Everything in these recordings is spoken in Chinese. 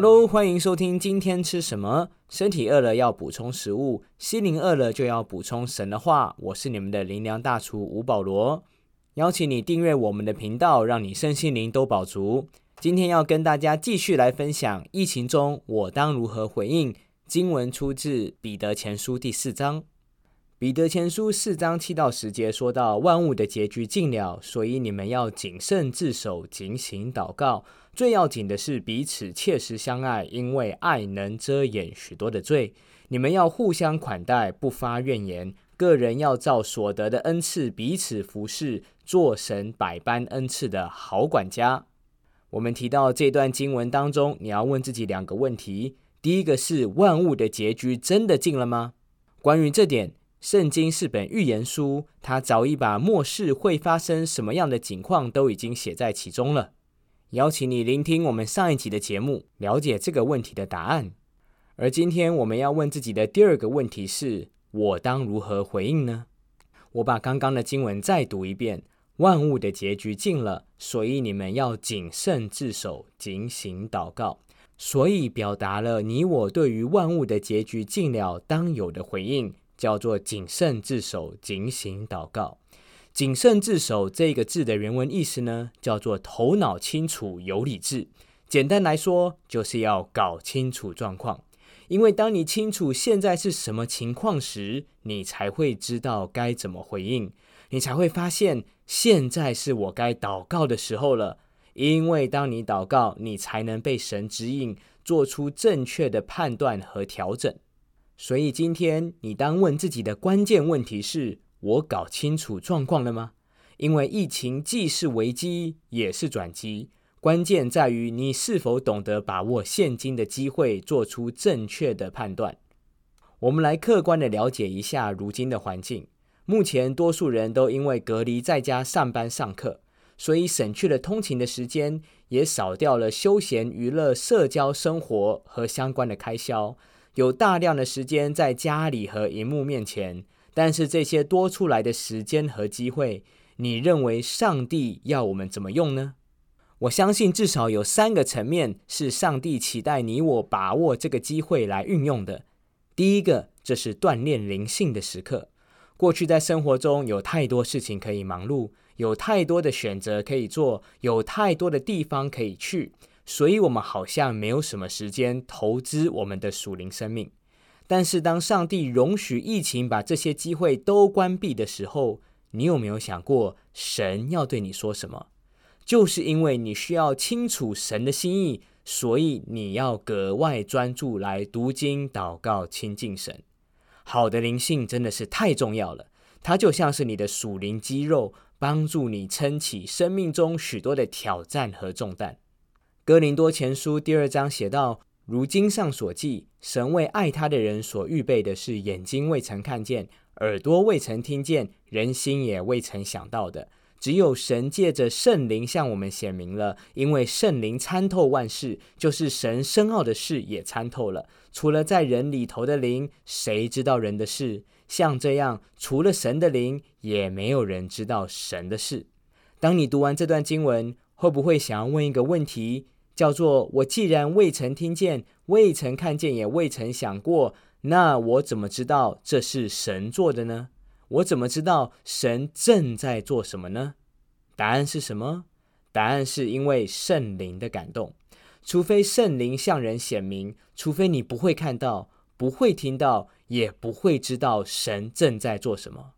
Hello，欢迎收听今天吃什么？身体饿了要补充食物，心灵饿了就要补充神的话。我是你们的灵粮大厨吴保罗，邀请你订阅我们的频道，让你身心灵都饱足。今天要跟大家继续来分享疫情中我当如何回应。经文出自彼得前书第四章。彼得前书四章七到十节说到，万物的结局尽了，所以你们要谨慎自守，警醒祷告。最要紧的是彼此切实相爱，因为爱能遮掩许多的罪。你们要互相款待，不发怨言。个人要照所得的恩赐彼此服侍，做神百般恩赐的好管家。我们提到这段经文当中，你要问自己两个问题：第一个是万物的结局真的尽了吗？关于这点。圣经是本预言书，它早已把末世会发生什么样的景况都已经写在其中了。邀请你聆听我们上一集的节目，了解这个问题的答案。而今天我们要问自己的第二个问题是：我当如何回应呢？我把刚刚的经文再读一遍：万物的结局尽了，所以你们要谨慎自守，警醒祷告。所以表达了你我对于万物的结局尽了当有的回应。叫做谨慎自守，警醒祷告。谨慎自守这个字的原文意思呢，叫做头脑清楚、有理智。简单来说，就是要搞清楚状况。因为当你清楚现在是什么情况时，你才会知道该怎么回应，你才会发现现在是我该祷告的时候了。因为当你祷告，你才能被神指引，做出正确的判断和调整。所以今天你当问自己的关键问题是：我搞清楚状况了吗？因为疫情既是危机，也是转机，关键在于你是否懂得把握现今的机会，做出正确的判断。我们来客观的了解一下如今的环境。目前多数人都因为隔离在家上班上课，所以省去了通勤的时间，也少掉了休闲娱乐、社交生活和相关的开销。有大量的时间在家里和荧幕面前，但是这些多出来的时间和机会，你认为上帝要我们怎么用呢？我相信至少有三个层面是上帝期待你我把握这个机会来运用的。第一个，这是锻炼灵性的时刻。过去在生活中有太多事情可以忙碌，有太多的选择可以做，有太多的地方可以去。所以，我们好像没有什么时间投资我们的属灵生命。但是，当上帝容许疫情把这些机会都关闭的时候，你有没有想过，神要对你说什么？就是因为你需要清楚神的心意，所以你要格外专注来读经、祷告、亲近神。好的灵性真的是太重要了，它就像是你的属灵肌肉，帮助你撑起生命中许多的挑战和重担。哥林多前书第二章写道：“如经上所记，神为爱他的人所预备的是眼睛未曾看见，耳朵未曾听见，人心也未曾想到的。只有神借着圣灵向我们显明了，因为圣灵参透万事，就是神深奥的事也参透了。除了在人里头的灵，谁知道人的事？像这样，除了神的灵，也没有人知道神的事。当你读完这段经文，会不会想要问一个问题？叫做我既然未曾听见，未曾看见，也未曾想过，那我怎么知道这是神做的呢？我怎么知道神正在做什么呢？答案是什么？答案是因为圣灵的感动。除非圣灵向人显明，除非你不会看到，不会听到，也不会知道神正在做什么。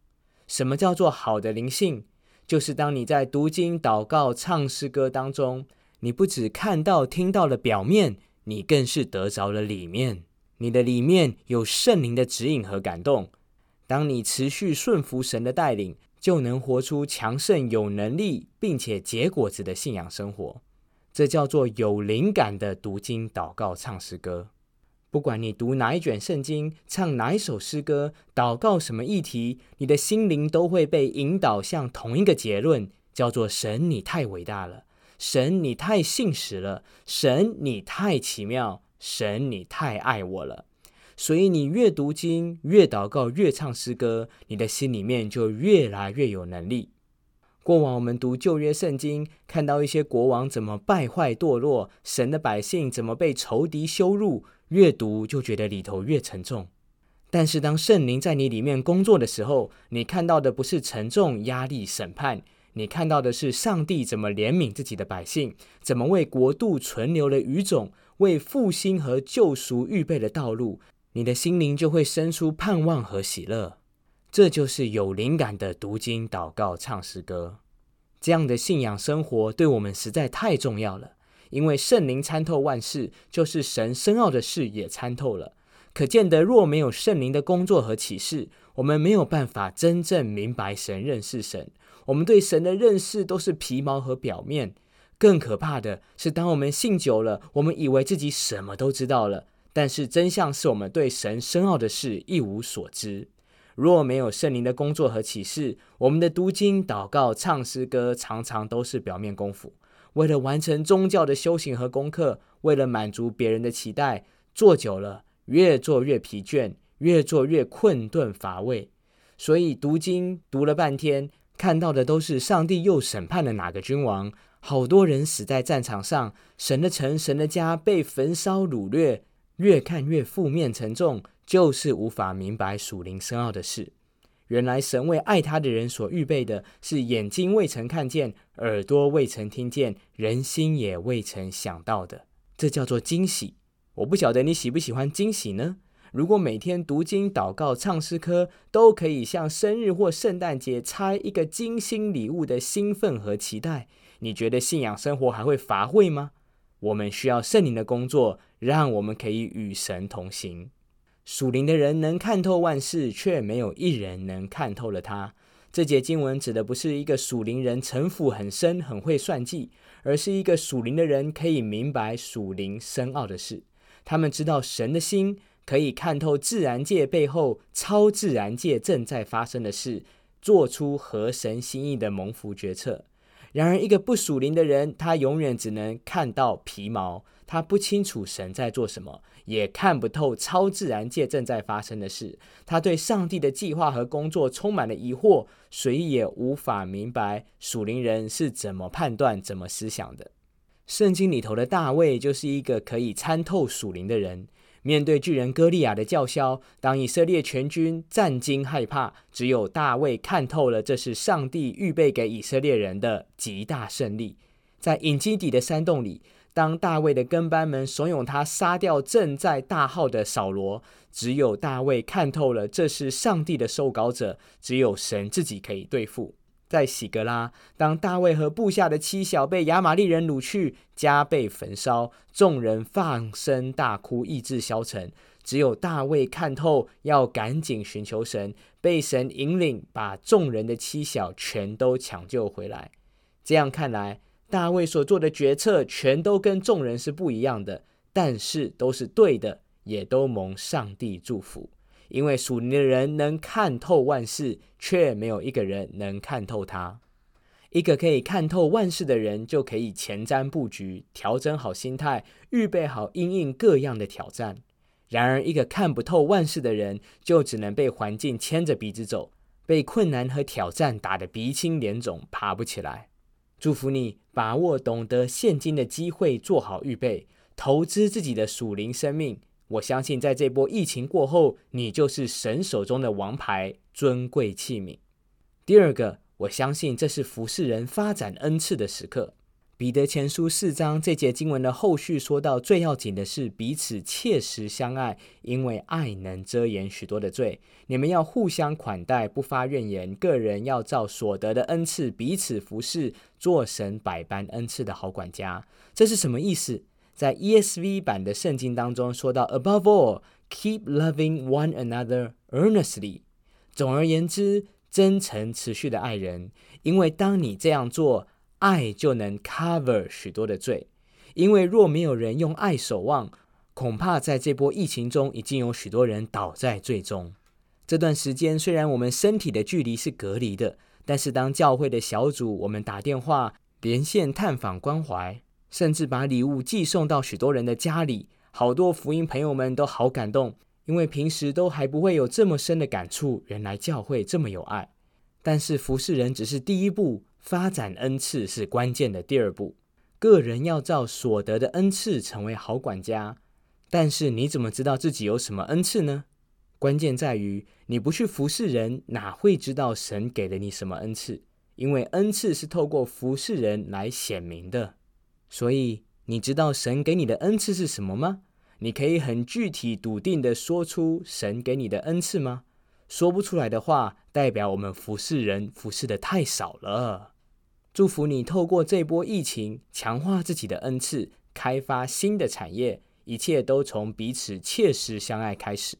什么叫做好的灵性？就是当你在读经、祷告、唱诗歌当中。你不只看到、听到了表面，你更是得着了里面。你的里面有圣灵的指引和感动。当你持续顺服神的带领，就能活出强盛、有能力并且结果子的信仰生活。这叫做有灵感的读经、祷告、唱诗歌。不管你读哪一卷圣经，唱哪一首诗歌，祷告什么议题，你的心灵都会被引导向同一个结论，叫做神，你太伟大了。神，你太信实了；神，你太奇妙；神，你太爱我了。所以，你越读经、越祷告、越唱诗歌，你的心里面就越来越有能力。过往我们读旧约圣经，看到一些国王怎么败坏堕落，神的百姓怎么被仇敌羞辱，越读就觉得里头越沉重。但是当圣灵在你里面工作的时候，你看到的不是沉重、压力、审判，你看到的是上帝怎么怜悯自己的百姓，怎么为国度存留了余种，为复兴和救赎预备了道路。你的心灵就会生出盼望和喜乐。这就是有灵感的读经、祷告、唱诗歌。这样的信仰生活对我们实在太重要了，因为圣灵参透万事，就是神深奥的事也参透了。可见得，若没有圣灵的工作和启示，我们没有办法真正明白神、认识神。我们对神的认识都是皮毛和表面。更可怕的是，当我们信久了，我们以为自己什么都知道了，但是真相是我们对神深奥的事一无所知。若没有圣灵的工作和启示，我们的读经、祷告、唱诗歌，常常都是表面功夫，为了完成宗教的修行和功课，为了满足别人的期待，做久了。越做越疲倦，越做越困顿乏味。所以读经读了半天，看到的都是上帝又审判了哪个君王，好多人死在战场上，神的城、神的家被焚烧掳掠。越看越负面沉重，就是无法明白属灵深奥的事。原来神为爱他的人所预备的是眼睛未曾看见，耳朵未曾听见，人心也未曾想到的。这叫做惊喜。我不晓得你喜不喜欢惊喜呢？如果每天读经、祷告、唱诗歌都可以像生日或圣诞节拆一个精心礼物的兴奋和期待，你觉得信仰生活还会乏味吗？我们需要圣灵的工作，让我们可以与神同行。属灵的人能看透万事，却没有一人能看透了他。这节经文指的不是一个属灵人城府很深、很会算计，而是一个属灵的人可以明白属灵深奥的事。他们知道神的心可以看透自然界背后超自然界正在发生的事，做出合神心意的蒙福决策。然而，一个不属灵的人，他永远只能看到皮毛，他不清楚神在做什么，也看不透超自然界正在发生的事。他对上帝的计划和工作充满了疑惑，所以也无法明白属灵人是怎么判断、怎么思想的。圣经里头的大卫就是一个可以参透属灵的人。面对巨人歌利亚的叫嚣，当以色列全军战惊害怕，只有大卫看透了，这是上帝预备给以色列人的极大胜利。在隐基底的山洞里，当大卫的跟班们怂恿他杀掉正在大号的扫罗，只有大卫看透了，这是上帝的受膏者，只有神自己可以对付。在喜格拉，当大卫和部下的妻小被亚玛利人掳去，家被焚烧，众人放声大哭，意志消沉。只有大卫看透，要赶紧寻求神，被神引领，把众人的妻小全都抢救回来。这样看来，大卫所做的决策全都跟众人是不一样的，但是都是对的，也都蒙上帝祝福。因为属灵的人能看透万事，却没有一个人能看透他。一个可以看透万事的人，就可以前瞻布局，调整好心态，预备好应应各样的挑战。然而，一个看不透万事的人，就只能被环境牵着鼻子走，被困难和挑战打得鼻青脸肿，爬不起来。祝福你，把握懂得现今的机会，做好预备，投资自己的属灵生命。我相信，在这波疫情过后，你就是神手中的王牌、尊贵器皿。第二个，我相信这是服侍人发展恩赐的时刻。彼得前书四章这节经文的后续说到，最要紧的是彼此切实相爱，因为爱能遮掩许多的罪。你们要互相款待，不发怨言。个人要照所得的恩赐彼此服侍，做神百般恩赐的好管家。这是什么意思？在 ESV 版的圣经当中说到，Above all, keep loving one another earnestly。总而言之，真诚持续的爱人，因为当你这样做，爱就能 cover 许多的罪。因为若没有人用爱守望，恐怕在这波疫情中，已经有许多人倒在罪中。这段时间虽然我们身体的距离是隔离的，但是当教会的小组，我们打电话连线探访关怀。甚至把礼物寄送到许多人的家里，好多福音朋友们都好感动，因为平时都还不会有这么深的感触，原来教会这么有爱。但是服侍人只是第一步，发展恩赐是关键的第二步。个人要照所得的恩赐成为好管家，但是你怎么知道自己有什么恩赐呢？关键在于你不去服侍人，哪会知道神给了你什么恩赐？因为恩赐是透过服侍人来显明的。所以你知道神给你的恩赐是什么吗？你可以很具体、笃定的说出神给你的恩赐吗？说不出来的话，代表我们服侍人服侍的太少了。祝福你透过这波疫情强化自己的恩赐，开发新的产业，一切都从彼此切实相爱开始。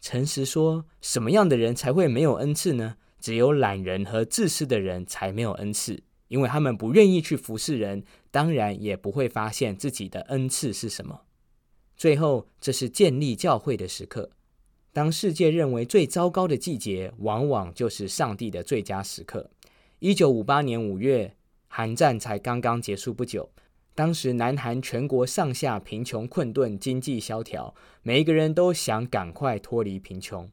诚实说，什么样的人才会没有恩赐呢？只有懒人和自私的人才没有恩赐，因为他们不愿意去服侍人，当然也不会发现自己的恩赐是什么。最后，这是建立教会的时刻。当世界认为最糟糕的季节，往往就是上帝的最佳时刻。一九五八年五月，韩战才刚刚结束不久。当时南韩全国上下贫穷困顿，经济萧条，每一个人都想赶快脱离贫穷。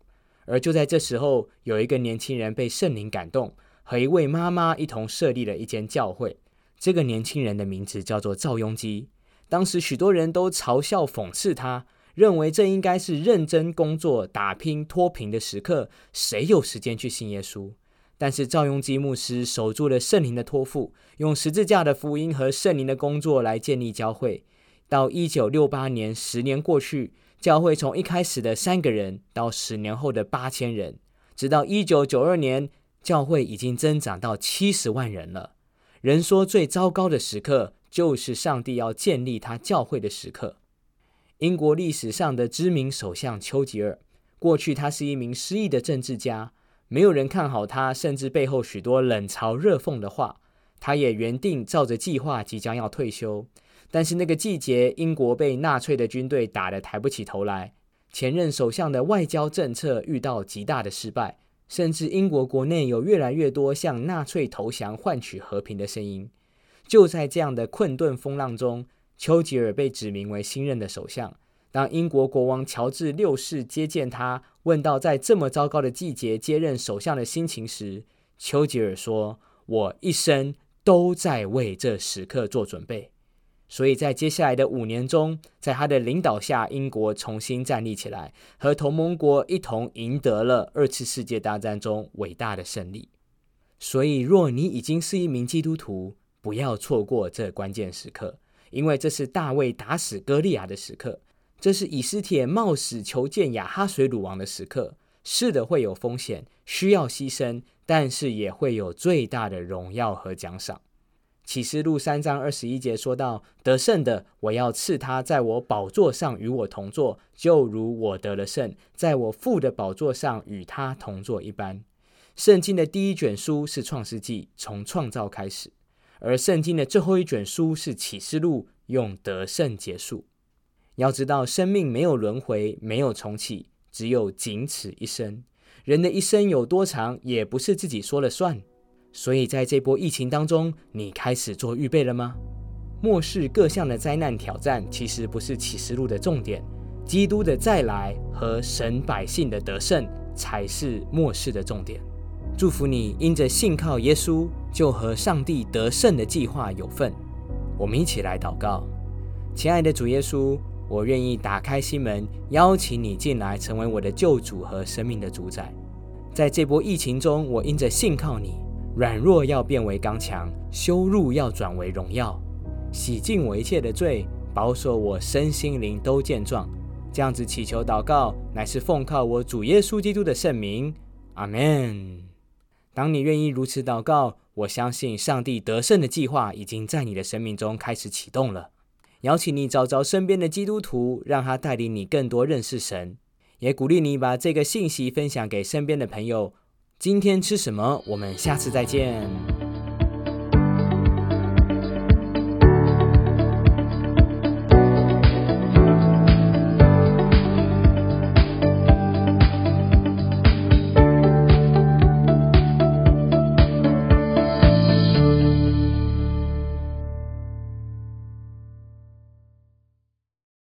而就在这时候，有一个年轻人被圣灵感动，和一位妈妈一同设立了一间教会。这个年轻人的名字叫做赵雍基。当时许多人都嘲笑讽刺他，认为这应该是认真工作、打拼脱贫的时刻，谁有时间去信耶稣？但是赵雍基牧师守住了圣灵的托付，用十字架的福音和圣灵的工作来建立教会。到一九六八年，十年过去，教会从一开始的三个人到十年后的八千人，直到一九九二年，教会已经增长到七十万人了。人说最糟糕的时刻，就是上帝要建立他教会的时刻。英国历史上的知名首相丘吉尔，过去他是一名失意的政治家。没有人看好他，甚至背后许多冷嘲热讽的话。他也原定照着计划即将要退休，但是那个季节，英国被纳粹的军队打得抬不起头来，前任首相的外交政策遇到极大的失败，甚至英国国内有越来越多向纳粹投降换取和平的声音。就在这样的困顿风浪中，丘吉尔被指名为新任的首相。当英国国王乔治六世接见他，问到在这么糟糕的季节接任首相的心情时，丘吉尔说：“我一生都在为这时刻做准备。”所以在接下来的五年中，在他的领导下，英国重新站立起来，和同盟国一同赢得了二次世界大战中伟大的胜利。所以，若你已经是一名基督徒，不要错过这关键时刻，因为这是大卫打死歌利亚的时刻。这是以斯帖冒死求见亚哈水鲁王的时刻。是的，会有风险，需要牺牲，但是也会有最大的荣耀和奖赏。启示录三章二十一节说到：“得胜的，我要赐他在我宝座上与我同坐，就如我得了胜，在我父的宝座上与他同坐一般。”圣经的第一卷书是创世纪，从创造开始；而圣经的最后一卷书是启示录，用得胜结束。要知道，生命没有轮回，没有重启，只有仅此一生。人的一生有多长，也不是自己说了算。所以，在这波疫情当中，你开始做预备了吗？末世各项的灾难挑战，其实不是启示录的重点。基督的再来和神百姓的得胜，才是末世的重点。祝福你，因着信靠耶稣，就和上帝得胜的计划有份。我们一起来祷告，亲爱的主耶稣。我愿意打开心门，邀请你进来，成为我的救主和生命的主宰。在这波疫情中，我因着信靠你，软弱要变为刚强，羞辱要转为荣耀，洗净我一切的罪，保守我身心灵都健壮。这样子祈求祷告，乃是奉靠我主耶稣基督的圣名。阿门。当你愿意如此祷告，我相信上帝得胜的计划已经在你的生命中开始启动了。邀请你找找身边的基督徒，让他带领你更多认识神，也鼓励你把这个信息分享给身边的朋友。今天吃什么？我们下次再见。